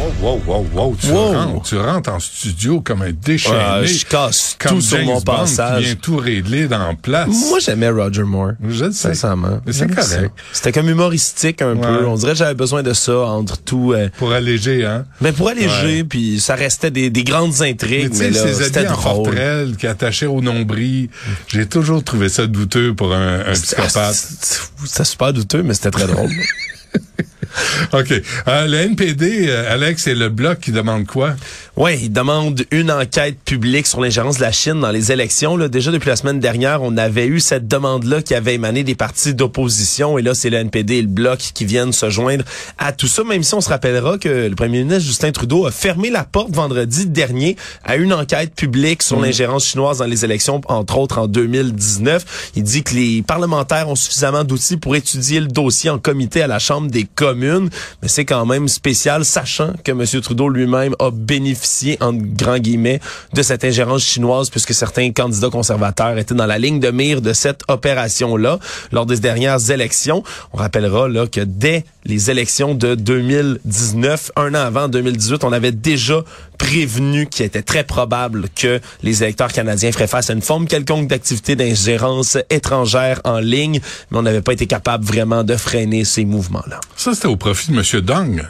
Wow, wow, wow, wow. Tu, Wow. Rentres, tu rentres en studio comme un déchaîné. Ah, je casse comme tout sur James mon Bond passage. Qui vient tout régler dans la place. Moi, j'aimais Roger Moore. Je le sais. Sincèrement. Mais c'est correct. C'était comme humoristique un Ouais. peu. On dirait que j'avais besoin de ça entre tout. euh, Pour alléger, hein? mais pour alléger, puis ça restait des, des grandes Mais intrigues. Mais, sais, là, ces c'était habits en forterelle qui attachaient au nombril, j'ai toujours trouvé ça douteux pour un, un ah, psychopathe. c'était super douteux, mais c'était très drôle. OK. Euh, le NPD, euh, Alex, c'est le bloc qui demande quoi? Oui, il demande une enquête publique sur l'ingérence de la Chine dans les élections. Là, déjà depuis la semaine dernière, on avait eu cette demande-là qui avait émané des partis d'opposition. Et là, c'est le NPD et le Bloc qui viennent se joindre à tout ça, même si on se rappellera que le premier ministre Justin Trudeau a fermé la porte vendredi dernier à une enquête publique sur l'ingérence chinoise dans les élections, entre autres en 2019. Il dit que les parlementaires ont suffisamment d'outils pour étudier le dossier en comité à la Chambre des communes. Mais c'est quand même spécial, sachant que M. Trudeau lui-même a bénéficié, de cette ingérence chinoise, puisque certains candidats conservateurs étaient dans la ligne de mire de cette opération-là lors des dernières élections. On rappellera là que dès les élections de 2019, un an avant 2018, on avait déjà prévenu qu'il était très probable que les électeurs canadiens feraient face à une forme quelconque d'activité d'ingérence étrangère en ligne, mais on n'avait pas été capable vraiment de freiner ces mouvements-là. Ça, c'était au profit de M. Dong.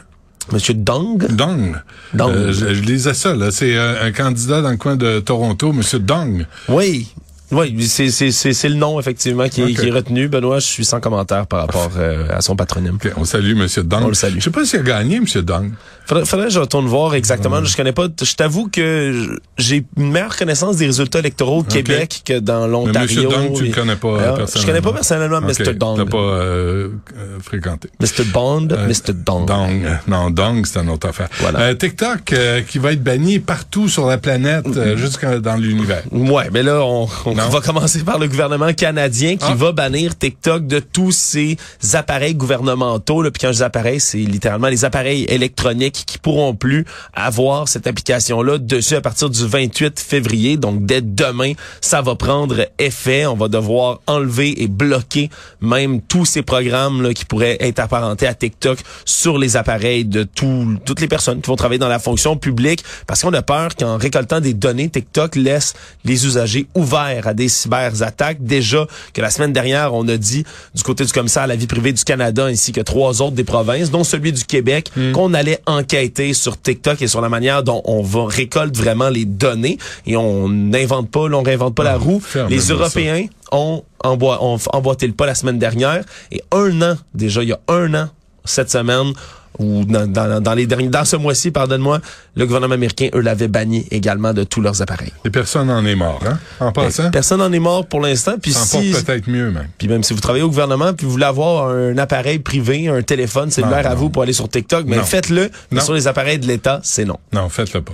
Monsieur Dong? Dong. Dong. Euh, je, je lisais ça, là. C'est euh, un candidat dans le coin de Toronto, M. Dong. Oui. Oui, c'est le nom effectivement qui, est- Ok. qui est retenu. Benoît, je suis sans commentaire par rapport euh, à son patronyme. On salue M. Dong. On le salue. Je sais pas s'il a gagné, M. Dong. Faudrait, faudrait que je retourne voir exactement. Je connais pas. Je t'avoue que j'ai une meilleure connaissance des résultats électoraux au Québec que dans Mais l'Ontario. M. Dong, tu le connais pas Ah, personnellement. Je connais pas personnellement Mr. Dong. T'as pas euh, euh, fréquenté. Mr. Bond, Mr. Dong. Dong. Non, Dong, c'est une autre affaire. Voilà. TikTok qui va être banni partout sur la planète, euh, jusqu'à dans l'univers. Ouais, mais là, on, on Non. va commencer par le gouvernement canadien qui Ah. va bannir TikTok de tous ces appareils gouvernementaux. Là. Puis quand je dis appareils, c'est littéralement les appareils électroniques qui pourront plus avoir cette application-là dessus à partir du 28 février. Donc dès demain, ça va prendre effet. On va devoir enlever et bloquer même tous ces programmes là, qui pourraient être apparentés à TikTok sur les appareils de tout- toutes les personnes qui vont travailler dans la fonction publique parce qu'on a peur qu'en récoltant des données, TikTok laisse les usagers ouverts à des cyberattaques. Déjà que la semaine dernière, on a dit du côté du commissaire à la vie privée du Canada ainsi que trois autres des provinces, dont celui du Québec, qu'on allait enquêter sur TikTok et sur la manière dont on va récolte vraiment les données et on n'invente pas, on réinvente pas la Ah, roue. Les. Européens ont emboîté le pas la semaine dernière et un an, déjà il y a un an, cette semaine, ou dans, dans, dans les derniers, dans ce mois-ci, pardonne-moi, le gouvernement américain, eux, l'avait banni également de tous leurs appareils. Et personne n'en est mort, hein? En passant, Personne n'en est mort pour l'instant, puis si, peut-être mieux, même. puis même si vous travaillez au gouvernement, puis vous voulez avoir un appareil privé, un téléphone cellulaire Non, à non. vous pour aller sur TikTok, mais Non. faites-le. Mais sur les appareils de l'État, c'est non. Non, faites-le pas.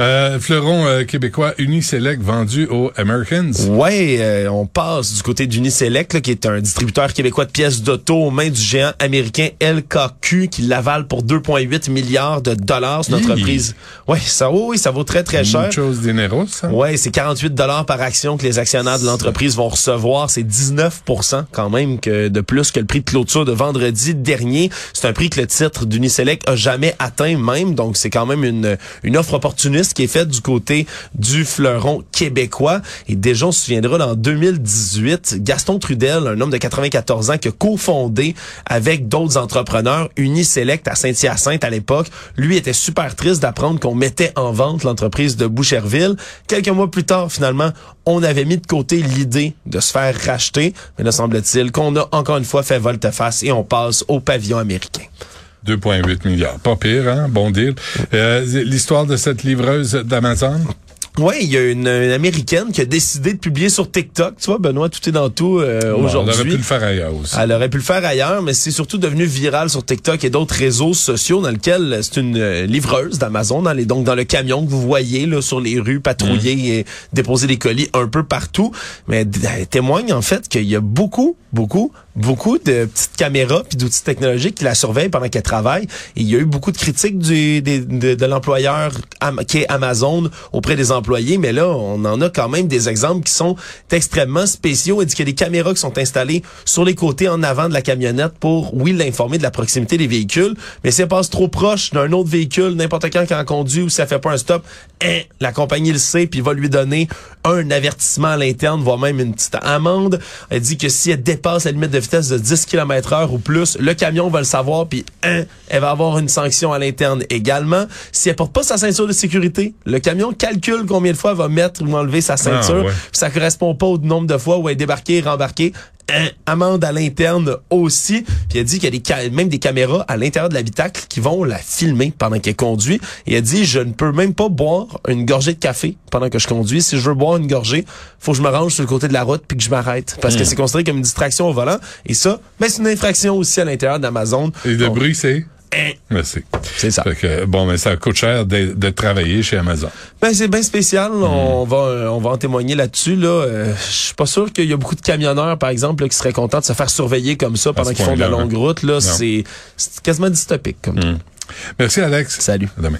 Euh, fleuron euh, québécois Uniselect vendu aux Americans. Ouais, euh, on passe du côté d'Uniselect, qui est un distributeur québécois de pièces d'auto aux mains du géant américain LKQ, qui l'avale pour 2,8 milliards de dollars. Hi. entreprise. Ouais, ça, oui, oui, ça vaut très, très cher. Chose ça? Ouais, c'est 48 dollars par action que les actionnaires de l'entreprise vont recevoir. C'est 19% quand même que de plus que le prix de clôture de vendredi dernier. C'est un prix que le titre d'Uniselect a jamais atteint même. Donc, c'est quand même une, une offre opportuniste qui est faite du côté du fleuron québécois. Et déjà, on se souviendra, en 2018, Gaston Trudel, un homme de 94 ans qui a cofondé avec d'autres entrepreneurs Uniselect à Saint-Hyacinthe à l'époque, lui était super triste d'apprendre qu'on mettait en vente l'entreprise de Boucherville. Quelques mois plus tard, finalement, on avait mis de côté l'idée de se faire racheter, mais là, semble-t-il qu'on a encore une fois fait volte-face et on passe au pavillon américain. 2,8 milliards. Pas pire, hein? Bon deal. Euh, L'histoire de cette livreuse d'Amazon? Oui, il y a une, une américaine qui a décidé de publier sur TikTok. Tu vois, Benoît, tout est dans tout euh, Bon, On aurait pu aujourd'hui. le faire ailleurs aussi. Elle aurait pu le faire ailleurs, mais c'est surtout devenu viral sur TikTok et d'autres réseaux sociaux dans lesquels c'est une euh, livreuse d'Amazon, dans les, donc dans le camion que vous voyez là sur les rues patrouiller et déposer des colis un peu partout. Mais elle témoigne en fait qu'il y a beaucoup, beaucoup, beaucoup de petites caméras puis d'outils technologiques qui la surveillent pendant qu'elle travaille. Et il y a eu beaucoup de critiques du, de, de l'employeur qui est Amazon auprès des employés, mais là, on en a quand même des exemples qui sont extrêmement spéciaux. Qu'il y a des caméras qui sont installées sur les côtés en avant de la camionnette pour, oui, l'informer de la proximité des véhicules, mais si elle passe trop proche d'un autre véhicule, n'importe quand quand conduit ou si elle fait pas un stop, hein, la compagnie le sait puis va lui donner un avertissement à l'interne, voire même une petite amende. Elle dit que si elle dépasse la limite de vitesse de 10 km heure ou plus, le camion va le savoir puis hein, elle va avoir une sanction à l'interne également. Si elle porte pas sa ceinture de sécurité, le camion calcule combien de fois elle va mettre ou enlever sa ceinture. Ah, Ça correspond pas au nombre de fois où elle est débarquée et rembarquée. Hein, amende à l'interne aussi. Puis elle dit qu'il y a des même des caméras à l'intérieur de l'habitacle qui vont la filmer pendant qu'elle conduit. Et elle dit je ne peux même pas boire une gorgée de café pendant que je conduis. Si je veux boire une gorgée, faut que je me range sur le côté de la route puis que je m'arrête parce que hmm. c'est considéré comme une distraction au volant. Et ça, ben, c'est une infraction aussi à l'intérieur d'Amazon. Et le bruit, c'est? Hein? Merci. C'est ça. bon, mais ça coûte cher de, travailler chez Amazon. Ben c'est bien spécial. On hmm. va on va en témoigner là-dessus. Là, euh, je suis pas sûr qu'il y a beaucoup de camionneurs, par exemple, qui seraient contents de se faire surveiller comme ça pendant qu'ils font de la longue route. Là, c'est quasiment dystopique. Comme hmm. Merci Alex. Salut. À demain.